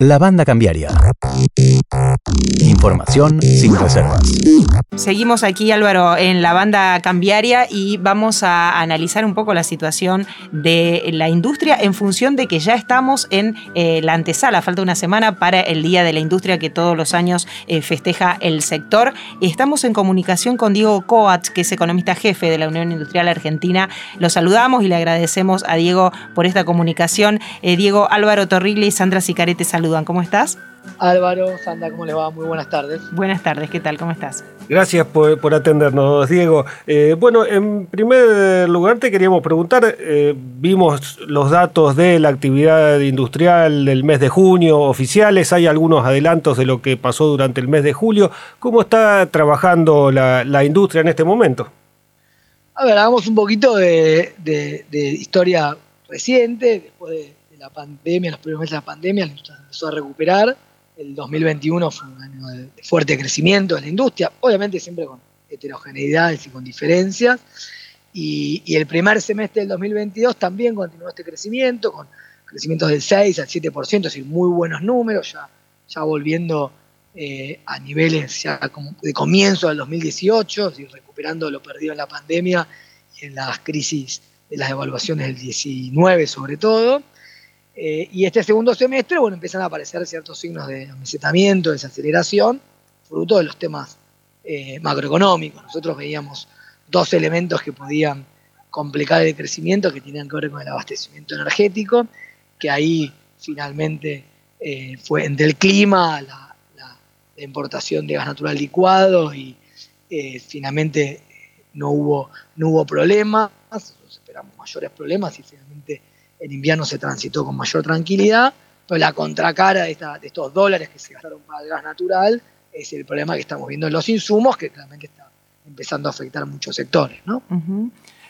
La banda cambiaria. Información sin reservas. Seguimos aquí, Álvaro, en la banda cambiaria y vamos a analizar un poco la situación de la industria en función de que ya estamos en eh, la antesala. Falta una semana para el Día de la Industria que todos los años eh, festeja el sector. Estamos en comunicación con Diego Coats, que es economista jefe de la Unión Industrial Argentina. Lo saludamos y le agradecemos a Diego por esta comunicación. Eh, Diego, Álvaro Torrigli y Sandra Sicarete saludos ¿Cómo estás? Álvaro, Sandra, ¿cómo les va? Muy buenas tardes. Buenas tardes, ¿qué tal? ¿Cómo estás? Gracias por, atendernos, Diego. Eh, bueno, en primer lugar te queríamos preguntar, eh, vimos los datos de la actividad industrial del mes de junio oficiales, hay algunos adelantos de lo que pasó durante el mes de julio. ¿Cómo está trabajando la, industria en este momento? A ver, hagamos un poquito de, de historia reciente, después de la pandemia, los primeros meses de la pandemia, empezó a recuperar. El 2021 fue un año de fuerte crecimiento de la industria, obviamente siempre con heterogeneidades y con diferencias. Y, el primer semestre del 2022 también continuó este crecimiento, con crecimientos del 6 al 7%, es decir, muy buenos números, ya, ya volviendo eh, a niveles ya de comienzo del 2018, es recuperando lo perdido en la pandemia y en las crisis de las evaluaciones del 19 sobre todo. Eh, y este segundo semestre, bueno, empiezan a aparecer ciertos signos de amesetamiento, de desaceleración, fruto de los temas eh, macroeconómicos. Nosotros veíamos dos elementos que podían complicar el crecimiento, que tenían que ver con el abastecimiento energético, que ahí finalmente eh, fue entre el clima, la, importación de gas natural licuado y finalmente no hubo, no hubo problemas, nosotros esperamos mayores problemas y finalmente en invierno se transitó con mayor tranquilidad, pero la contracara de, estos dólares que se gastaron para el gas natural es el problema que estamos viendo en los insumos, que claramente está empezando a afectar muchos sectores. ¿no?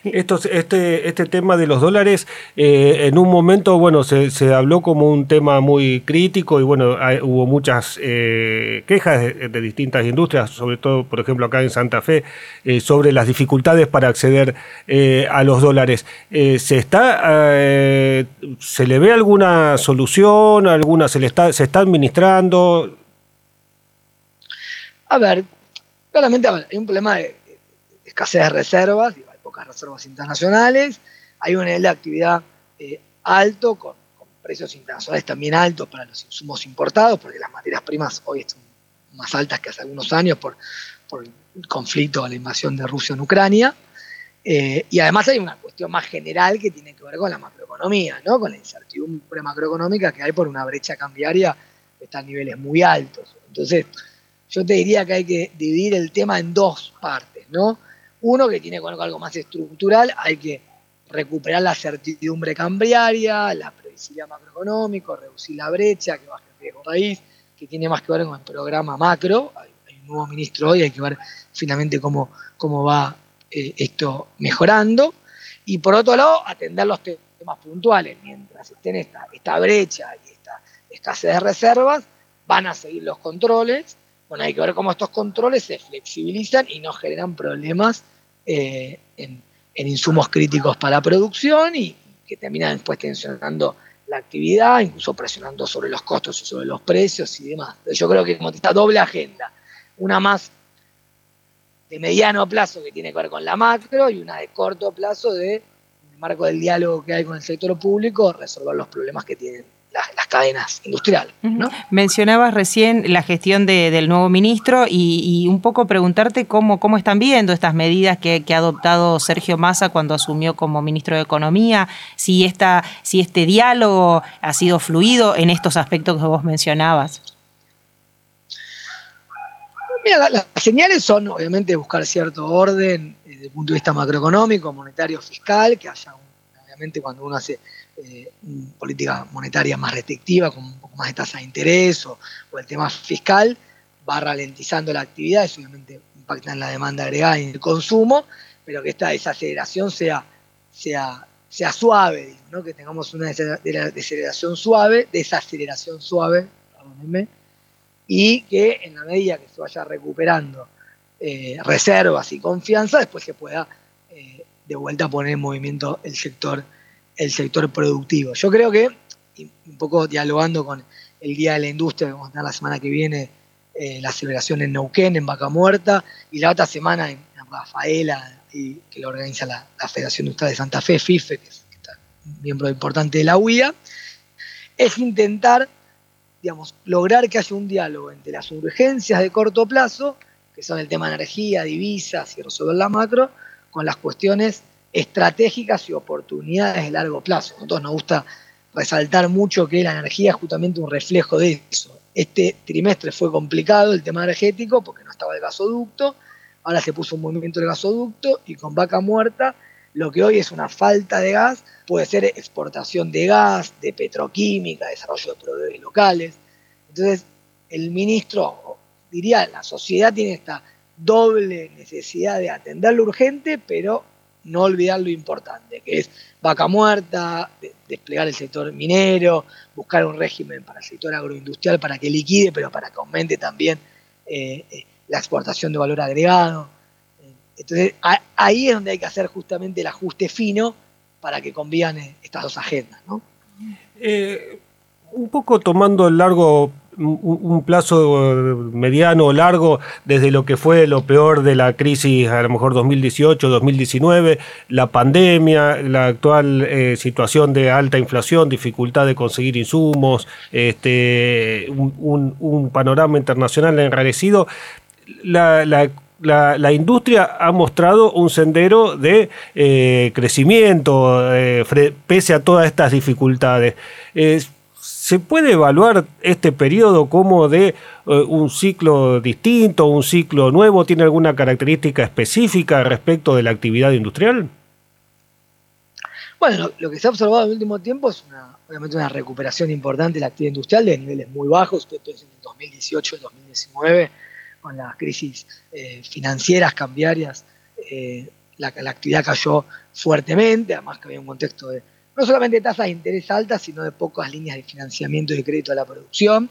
Este, este tema de los dólares, eh, en un momento, bueno, se, habló como un tema muy crítico y bueno, hubo muchas eh, quejas de, distintas industrias, sobre todo, por ejemplo, acá en Santa Fe, eh, sobre las dificultades para acceder a los dólares. ¿Se está, se le ve alguna solución, alguna se le está, se está administrando? A ver, claramente hay un problema de escasez de reservas pocas reservas internacionales, hay un nivel de actividad eh, alto, con, precios internacionales también altos para los insumos importados, porque las materias primas hoy están más altas que hace algunos años por, el conflicto, la invasión de Rusia en Ucrania. Eh, y además hay una cuestión más general que tiene que ver con la macroeconomía, ¿no? con la incertidumbre macroeconómica que hay por una brecha cambiaria que está a niveles muy altos. Entonces, yo te diría que hay que dividir el tema en dos partes, ¿no? Uno que tiene algo más estructural, hay que recuperar la certidumbre cambiaria, la previsibilidad macroeconómica, reducir la brecha, que baje el riesgo país, que tiene más que ver con el programa macro. Hay, un nuevo ministro hoy, hay que ver finalmente cómo, cómo va eh, esto mejorando. Y por otro lado, atender los temas puntuales. Mientras estén esta, esta brecha y esta escasez de reservas, van a seguir los controles. Bueno, hay que ver cómo estos controles se flexibilizan y no generan problemas eh, en, insumos críticos para la producción y que terminan después tensionando la actividad, incluso presionando sobre los costos y sobre los precios y demás. Yo creo que como esta doble agenda, una más de mediano plazo que tiene que ver con la macro y una de corto plazo de, en el marco del diálogo que hay con el sector público, resolver los problemas que tienen las, cadenas industriales. Mencionabas recién la gestión del nuevo ministro y, un poco preguntarte cómo, cómo están viendo estas medidas que, ha adoptado Sergio Massa cuando asumió como ministro de Economía, si, esta, si este diálogo ha sido fluido en estos aspectos que vos mencionabas. Mira, las señales son obviamente buscar cierto orden eh, desde el punto de vista macroeconómico, monetario, fiscal, que haya, obviamente cuando uno hace eh, política monetaria más restrictiva, con un poco más de tasa de interés o, el tema fiscal, va ralentizando la actividad, eso obviamente impacta en la demanda agregada y en el consumo, pero que esta desaceleración sea, sea, sea suave, que tengamos una desaceleración suave, desaceleración suave, y que en la medida que se vaya recuperando eh, reservas y confianza, después se pueda eh, de vuelta poner en movimiento el sector el sector productivo. Yo creo que, un poco dialogando con el Día de la Industria, que vamos a tener la semana que viene eh, la celebración en Neuquén, en Vaca Muerta, y la otra semana en, Rafaela, que lo organiza la, Federación Industrial de Santa Fe, FIFE, que es, un miembro importante de la UIA, es intentar, digamos, lograr que haya un diálogo entre las urgencias de corto plazo, que son el tema de energía, divisas y resolver la macro, con las cuestiones estratégicas y oportunidades de largo plazo. Nosotros nos gusta resaltar mucho que la energía es justamente un reflejo de eso. Este trimestre fue complicado el tema energético porque no estaba el gasoducto, ahora se puso un movimiento del gasoducto y con vaca muerta lo que hoy es una falta de gas puede ser exportación de gas, de petroquímica, desarrollo de proveedores locales. Entonces, el ministro diría, la sociedad tiene esta doble necesidad de atender lo urgente, pero no olvidar lo importante, que es vaca muerta, desplegar el sector minero, buscar un régimen para el sector agroindustrial para que liquide, pero para que aumente también eh, eh, la exportación de valor agregado. Entonces, ahí es donde hay que hacer justamente el ajuste fino para que convivan eh, estas dos agendas. ¿no? un poco tomando el largo un plazo mediano o largo desde lo que fue lo peor de la crisis, a lo mejor 2018, 2019, la pandemia, la actual eh, situación de alta inflación, dificultad de conseguir insumos, este, un, panorama internacional enrarecido. La, industria ha mostrado un sendero de eh, crecimiento eh, pese a todas estas dificultades. ¿Se puede evaluar este periodo como de eh, un ciclo distinto, un ciclo nuevo? ¿Tiene alguna característica específica respecto de la actividad industrial? Bueno, lo, que se ha observado en el último tiempo es una, obviamente una recuperación importante de la actividad industrial de niveles muy bajos, esto es en el 2018 y 2019, con las crisis eh, financieras, cambiarias, eh, la, la, actividad cayó fuertemente, además que había un contexto de no solamente tasas de interés altas, sino de pocas líneas de financiamiento y de crédito a la producción.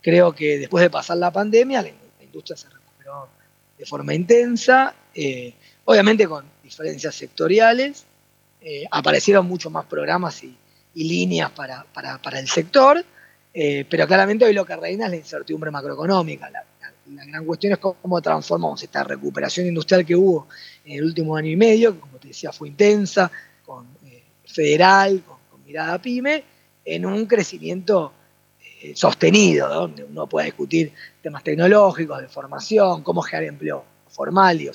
Creo que después de pasar la pandemia, la, industria se recuperó de forma intensa, eh, obviamente con diferencias sectoriales, eh, aparecieron muchos más programas y, líneas para, el sector, eh, pero claramente hoy lo que reina es la incertidumbre macroeconómica. La, la, gran cuestión es cómo transformamos esta recuperación industrial que hubo en el último año y medio, que como te decía fue intensa, con federal, con, mirada pyme, en un crecimiento eh, sostenido, donde uno puede discutir temas tecnológicos, de formación, cómo generar empleo formal. y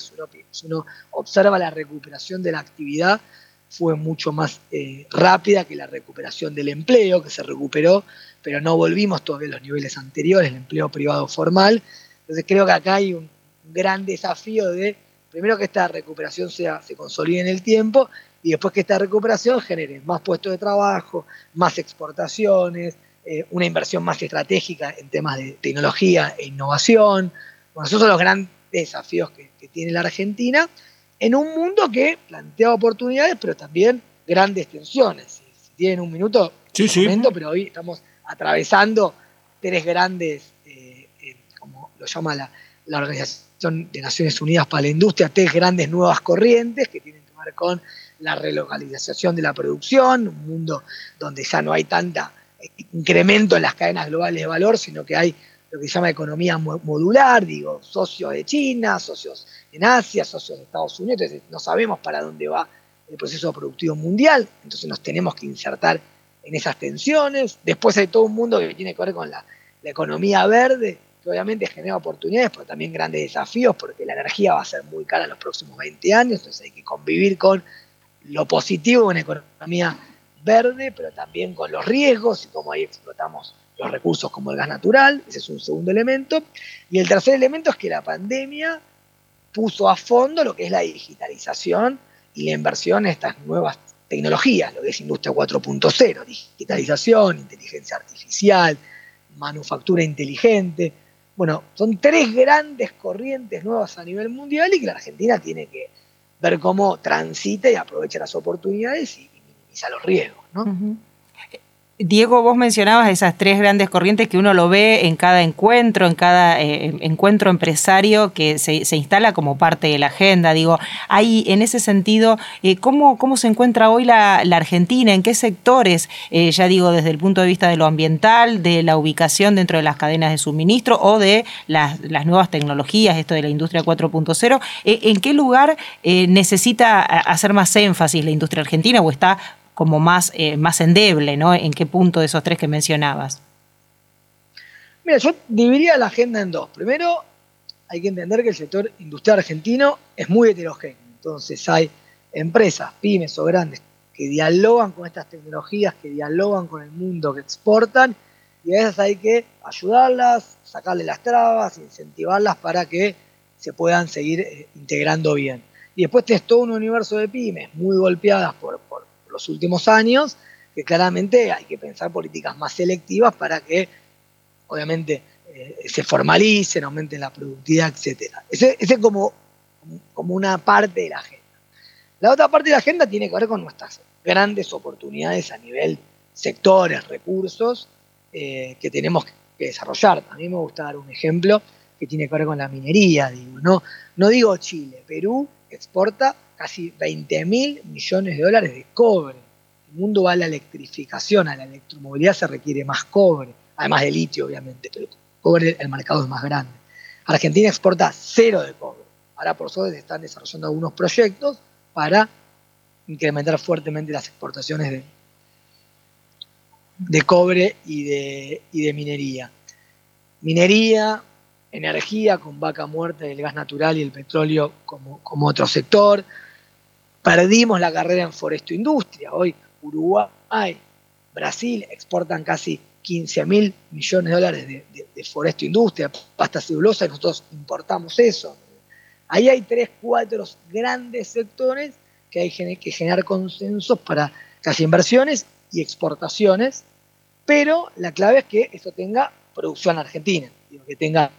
si, uno, observa la recuperación de la actividad, fue mucho más eh, rápida que la recuperación del empleo, que se recuperó, pero no volvimos todavía a los niveles anteriores, el empleo privado formal. Entonces creo que acá hay un gran desafío de, primero que esta recuperación sea, se consolide en el tiempo y después que esta recuperación genere más puestos de trabajo, más exportaciones, eh, una inversión más estratégica en temas de tecnología e innovación. Bueno, esos son los grandes desafíos que, tiene la Argentina en un mundo que plantea oportunidades, pero también grandes tensiones. Si, tienen un minuto, sí, sí. Momento, pero hoy estamos atravesando tres grandes, eh, eh, como lo llama la, la Organización de Naciones Unidas para la Industria, tres grandes nuevas corrientes que tienen que ver con la relocalización de la producción, un mundo donde ya no hay tanta eh, incremento en las cadenas globales de valor, sino que hay lo que se llama economía modular, digo, socios de China, socios en Asia, socios de Estados Unidos, no sabemos para dónde va el proceso productivo mundial, entonces nos tenemos que insertar en esas tensiones. Después hay todo un mundo que tiene que ver con la, la economía verde, que obviamente genera oportunidades, pero también grandes desafíos, porque la energía va a ser muy cara en los próximos 20 años, entonces hay que convivir con lo positivo de una economía verde, pero también con los riesgos y cómo ahí explotamos los recursos como el gas natural, ese es un segundo elemento. Y el tercer elemento es que la pandemia puso a fondo lo que es la digitalización y la inversión en estas nuevas tecnologías, lo que es Industria 4.0, digitalización, inteligencia artificial, manufactura inteligente. Bueno, son tres grandes corrientes nuevas a nivel mundial y que la Argentina tiene que ver cómo transita y aprovecha las oportunidades y, minimiza los riesgos. ¿no? Diego, vos mencionabas esas tres grandes corrientes que uno lo ve en cada encuentro, en cada eh, encuentro empresario que se, instala como parte de la agenda. Digo, hay en ese sentido, eh, ¿cómo, ¿cómo, se encuentra hoy la, Argentina? ¿En qué sectores? Eh, ya digo, desde el punto de vista de lo ambiental, de la ubicación dentro de las cadenas de suministro o de las, las nuevas tecnologías, esto de la industria 4.0. ¿En qué lugar necesita hacer más énfasis la industria argentina o está como más, eh, más endeble, ¿no? ¿En qué punto de esos tres que mencionabas? Mira, yo dividiría la agenda en dos. Primero, hay que entender que el sector industrial argentino es muy heterogéneo. Entonces hay empresas, pymes o grandes, que dialogan con estas tecnologías, que dialogan con el mundo, que exportan, y a veces hay que ayudarlas, sacarle las trabas, incentivarlas para que se puedan seguir eh, integrando bien. Y después tenés todo un universo de pymes muy golpeadas por, los últimos años, que claramente hay que pensar políticas más selectivas para que, obviamente, eh, se formalicen, aumenten la productividad, etc. Ese es como, como una parte de la agenda. La otra parte de la agenda tiene que ver con nuestras grandes oportunidades a nivel sectores, recursos eh, que tenemos que desarrollar. A mí me gusta dar un ejemplo que tiene que ver con la minería. Digo, no, no digo Chile, Perú exporta casi 20 mil millones de dólares de cobre. El mundo va a la electrificación, a la electromovilidad se requiere más cobre, además de litio obviamente, pero el cobre el mercado es más grande. Argentina exporta cero de cobre. Ahora por suerte se están desarrollando algunos proyectos para incrementar fuertemente las exportaciones de, de cobre y de, y de minería. Minería, energía con vaca muerta, el gas natural y el petróleo como, como otro sector. Perdimos la carrera en foresto industria. Hoy Uruguay, Brasil exportan casi 15 mil millones de dólares de, foresto industria, pasta celulosa, y nosotros importamos eso. Ahí hay tres, cuatro grandes sectores que hay que generar consensos para las inversiones y exportaciones, pero la clave es que esto tenga producción argentina, que tenga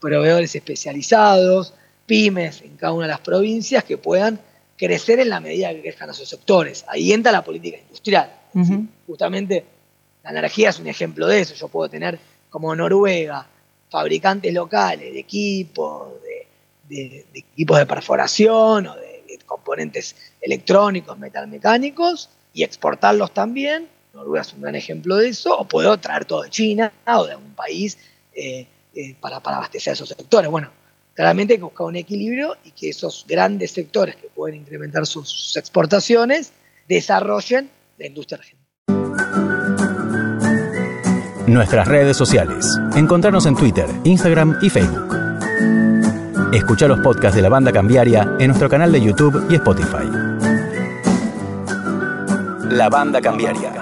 proveedores especializados, pymes en cada una de las provincias que puedan crecer en la medida que crezcan esos sectores. Ahí entra la política industrial. Justamente la energía es un ejemplo de eso. Yo puedo tener como Noruega fabricantes locales de equipos, de, equipos de perforación o de, componentes electrónicos, metalmecánicos y exportarlos también. Noruega es un gran ejemplo de eso. O puedo traer todo de China o de algún país eh, eh, para, para abastecer esos sectores. Bueno, Claramente hay que buscar un equilibrio y que esos grandes sectores que pueden incrementar sus exportaciones desarrollen la industria argentina. Nuestras redes sociales. Encontrarnos en Twitter, Instagram y Facebook. Escucha los podcasts de la banda cambiaria en nuestro canal de YouTube y Spotify. La banda cambiaria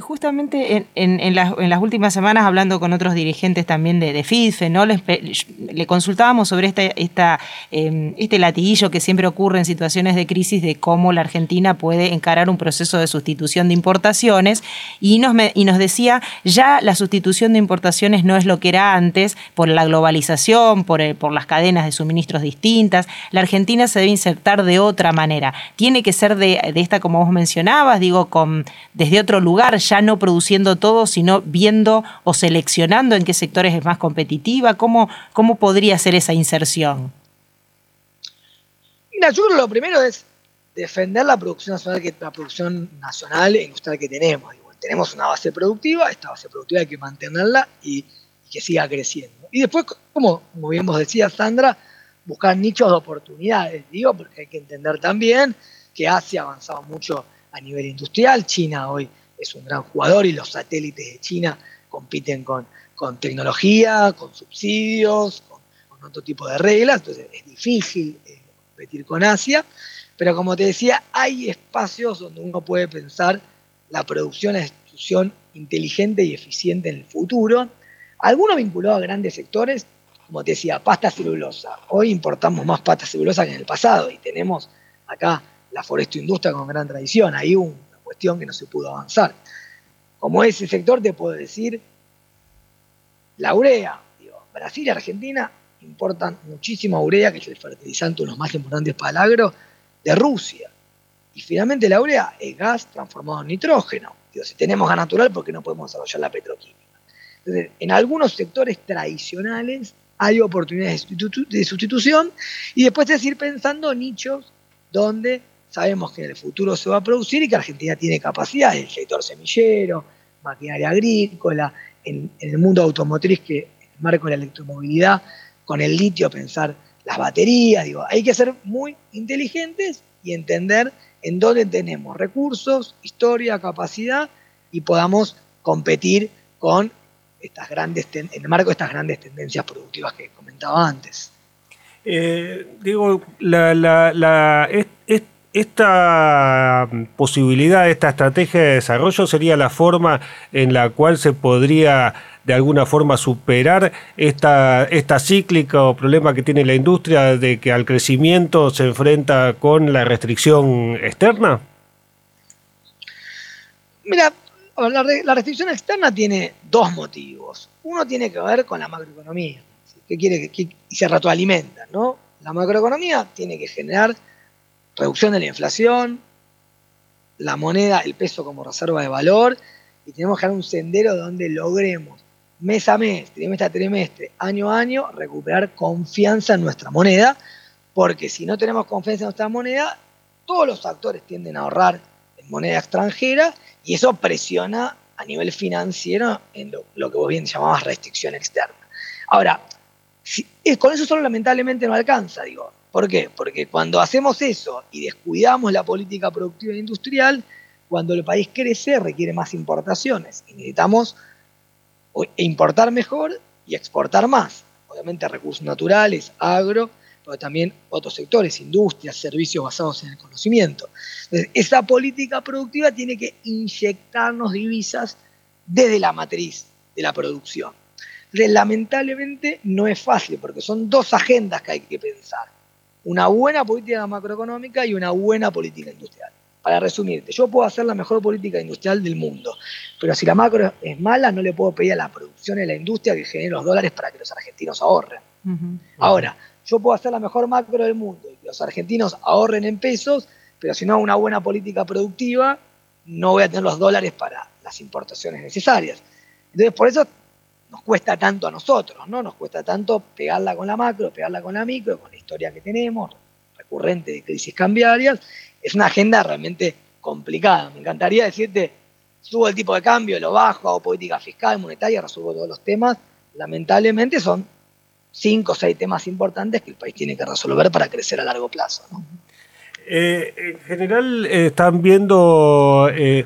justamente en, las, últimas semanas, hablando con otros dirigentes también de, FIDFE, ¿no? le consultábamos sobre esta, em, este latiguillo que siempre ocurre en situaciones de crisis de cómo la Argentina puede encarar un proceso de sustitución de importaciones. Y nos, y nos decía, ya la sustitución de importaciones no es lo que era antes por la globalización, por, por las cadenas de suministros distintas, la Argentina se debe insertar de otra manera, tiene que ser de, de esta, como vos mencionabas, digo, con, desde otro lugar, ya no produciendo todo, sino viendo o seleccionando en qué sectores es más competitiva? ¿Cómo, cómo podría ser esa inserción? Mira, yo lo primero es defender la producción nacional, que, la producción nacional e industrial que tenemos. tenemos una base productiva, esta base productiva hay que mantenerla y, que siga creciendo. Y después, como, como bien vos decías, Sandra, buscar nichos de oportunidades, digo, porque hay que entender también que Asia ha avanzado mucho a nivel industrial, China hoy es un gran jugador y los satélites de China compiten con, con tecnología, con subsidios, con, otro tipo de reglas, entonces es difícil eh, competir con Asia, pero como te decía, hay espacios donde uno puede pensar la producción, la distribución inteligente y eficiente en el futuro, algunos vinculados a grandes sectores, como te decía, pasta celulosa. Hoy importamos más pasta celulosa que en el pasado y tenemos acá la foresto industria con gran tradición. Hay un que no se pudo avanzar. Como ese sector te puedo decir, la urea, Brasil y Argentina importan muchísima urea, que es el fertilizante uno de los más importantes para el de Rusia. Y finalmente la urea es gas transformado en nitrógeno. si tenemos gas natural, ¿por qué no podemos desarrollar la petroquímica? Entonces, en algunos sectores tradicionales hay oportunidades de sustitución y después es ir pensando nichos donde sabemos que en el futuro se va a producir y que Argentina tiene capacidad, el sector semillero, maquinaria agrícola, en, el mundo automotriz, que en el marco de la electromovilidad, con el litio pensar las baterías, digo, hay que ser muy inteligentes y entender en dónde tenemos recursos, historia, capacidad y podamos competir con estas grandes en el marco de estas grandes tendencias productivas que comentaba antes. Eh, digo, la, esta posibilidad, esta estrategia de desarrollo sería la forma en la cual se podría de alguna forma superar esta, esta cíclica o problema que tiene la industria de que al crecimiento se enfrenta con la restricción externa? Mira, la, restricción externa tiene dos motivos. Uno tiene que ver con la macroeconomía, que quiere que, se ¿no? La macroeconomía tiene que generar reducción de la inflación, la moneda, el peso como reserva de valor, y tenemos que dar un sendero donde logremos mes a mes, trimestre a trimestre, año a año, recuperar confianza en nuestra moneda, porque si no tenemos confianza en nuestra moneda, todos los actores tienden a ahorrar en moneda extranjera y eso presiona a nivel financiero en lo, que vos bien llamabas restricción externa. Ahora, con eso solo lamentablemente no alcanza, digo. ¿Por qué? Porque cuando hacemos eso y descuidamos la política productiva e industrial, cuando el país crece requiere más importaciones y necesitamos importar mejor y exportar más. Obviamente recursos naturales, agro, pero también otros sectores, industrias, servicios basados en el conocimiento. Entonces, esa política productiva tiene que inyectarnos divisas desde la matriz de la producción. lamentablemente no es fácil porque son dos agendas que hay que pensar. Una buena política macroeconómica y una buena política industrial. Para resumirte, yo puedo hacer la mejor política industrial del mundo, pero si la macro es mala, no le puedo pedir a la producción y a la industria que genere los dólares para que los argentinos ahorren. Ahora, yo puedo hacer la mejor macro del mundo y que los argentinos ahorren en pesos, pero si no hago una buena política productiva, no voy a tener los dólares para las importaciones necesarias. Entonces, por eso nos cuesta tanto a nosotros, ¿no? Nos cuesta tanto pegarla con la macro, pegarla con la micro, con la historia que tenemos, recurrente de crisis cambiarias, es una agenda realmente complicada. Me encantaría decirte, subo el tipo de cambio, lo bajo, hago política fiscal, monetaria, resuelvo todos los temas. Lamentablemente son cinco o seis temas importantes que el país tiene que resolver para crecer a largo plazo. Eh, en general eh, están viendo eh,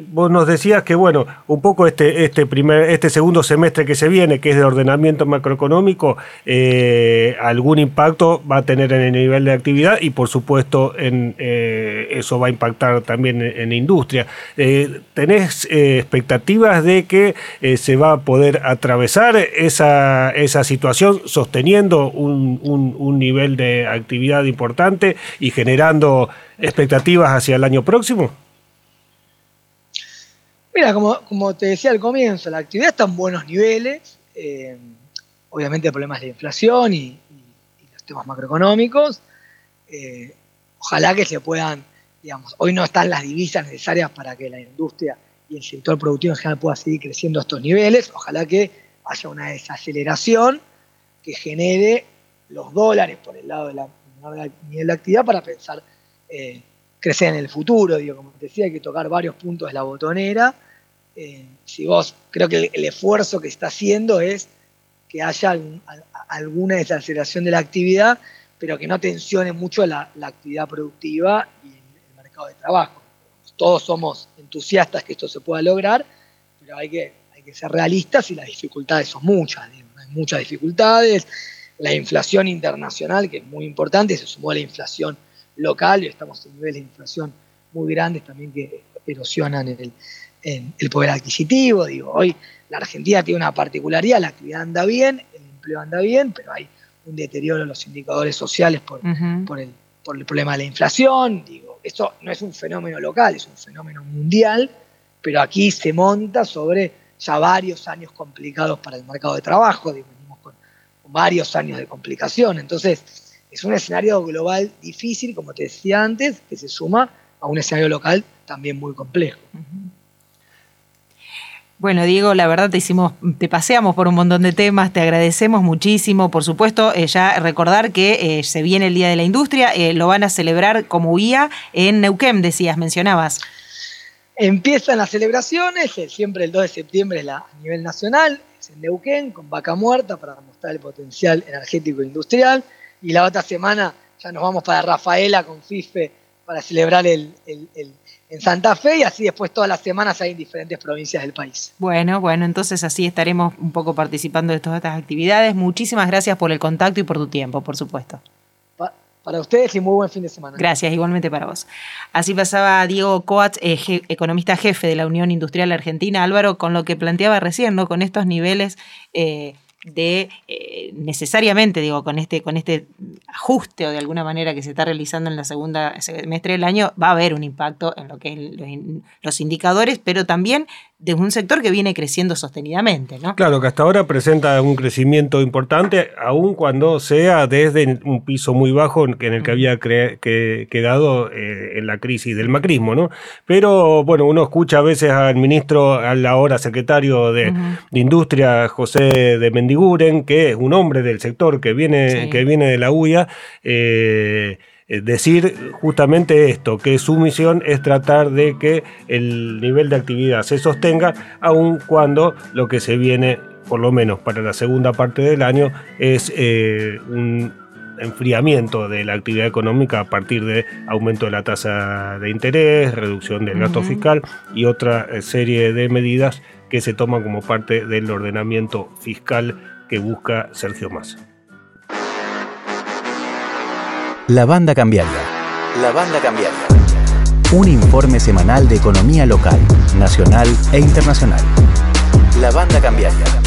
vos nos decías que, bueno, un poco este, este, primer, este segundo semestre que se viene, que es de ordenamiento macroeconómico, eh, algún impacto va a tener en el nivel de actividad y, por supuesto, en, eh, eso va a impactar también en, la industria. Eh, ¿Tenés expectativas de que se va a poder atravesar esa, esa situación sosteniendo un, un nivel de actividad importante y generando expectativas hacia el año próximo? Mira, como, te decía al comienzo, la actividad está en buenos niveles. Eh, obviamente problemas de inflación y, los temas macroeconómicos. Eh, ojalá que se puedan, digamos, hoy no están las divisas necesarias para que la industria y el sector productivo en general pueda seguir creciendo a estos niveles. Ojalá que haya una desaceleración que genere los dólares por el lado de la nivel de actividad para pensar eh, crecer en el futuro. Digo, como te decía, hay que tocar varios puntos de la botonera eh, si vos, creo que el, esfuerzo que está haciendo es que haya alguna desaceleración de la actividad, pero que no tensione mucho la, actividad productiva y el, mercado de trabajo. Todos somos entusiastas que esto se pueda lograr, pero hay que, hay que ser realistas y las dificultades son muchas. hay muchas dificultades. La inflación internacional, que es muy importante, se sumó a la inflación local y estamos en niveles de inflación muy grandes también que erosionan el, el poder adquisitivo. Digo, hoy la Argentina tiene una particularidad, la actividad anda bien, el empleo anda bien, pero hay un deterioro en los indicadores sociales por, por, el, por el problema de la inflación. Digo, esto no es un fenómeno local, es un fenómeno mundial, pero aquí se monta sobre ya varios años complicados para el mercado de trabajo, venimos con, varios años de complicación. Entonces, es un escenario global difícil, como te decía antes, que se suma a un escenario local también muy complejo. Bueno, Diego, la verdad te hicimos, te paseamos por un montón de temas, te agradecemos muchísimo. Por supuesto, eh, ya recordar que eh, se viene el Día de la Industria, eh, lo van a celebrar como IA en Neuquén, decías, mencionabas. Empiezan las celebraciones, siempre el 2 de septiembre es la, a nivel nacional, es en Neuquén, con vaca muerta para mostrar el potencial energético industrial. Y la otra semana ya nos vamos para Rafaela con FIFE para celebrar el en Santa Fe y así después todas las semanas hay en diferentes provincias del país. Bueno, bueno, entonces así estaremos un poco participando de todas estas actividades. Muchísimas gracias por el contacto y por tu tiempo, por supuesto. para ustedes y muy buen fin de semana. Gracias, igualmente para vos. Así pasaba Diego Coats, eh, economista jefe de la Unión Industrial Argentina. Álvaro, con lo que planteaba recién, ¿no? Con estos niveles... Eh, de eh, necesariamente, digo, con este, con este ajuste o de alguna manera que se está realizando en la segunda semestre del año, va a haber un impacto en lo que es los indicadores, pero también de un sector que viene creciendo sostenidamente. ¿no? Claro, que hasta ahora presenta un crecimiento importante, aun cuando sea desde un piso muy bajo en el que había quedado eh, en la crisis del macrismo. ¿no? Pero bueno, uno escucha a veces al ministro, al ahora secretario de, Industria, José de Mendiguren, que es un hombre del sector que viene, que viene de la UIA. Eh, eh, decir justamente esto, que su misión es tratar de que el nivel de actividad se sostenga, aun cuando lo que se viene, por lo menos para la segunda parte del año, es eh, un enfriamiento de la actividad económica a partir de aumento de la tasa de interés, reducción del gasto fiscal y otra eh, serie de medidas que se toman como parte del ordenamiento fiscal que busca Sergio Massa. La Banda Cambiaria. La Banda Cambiaria. Un informe semanal de economía local, nacional e internacional. La Banda Cambiaria.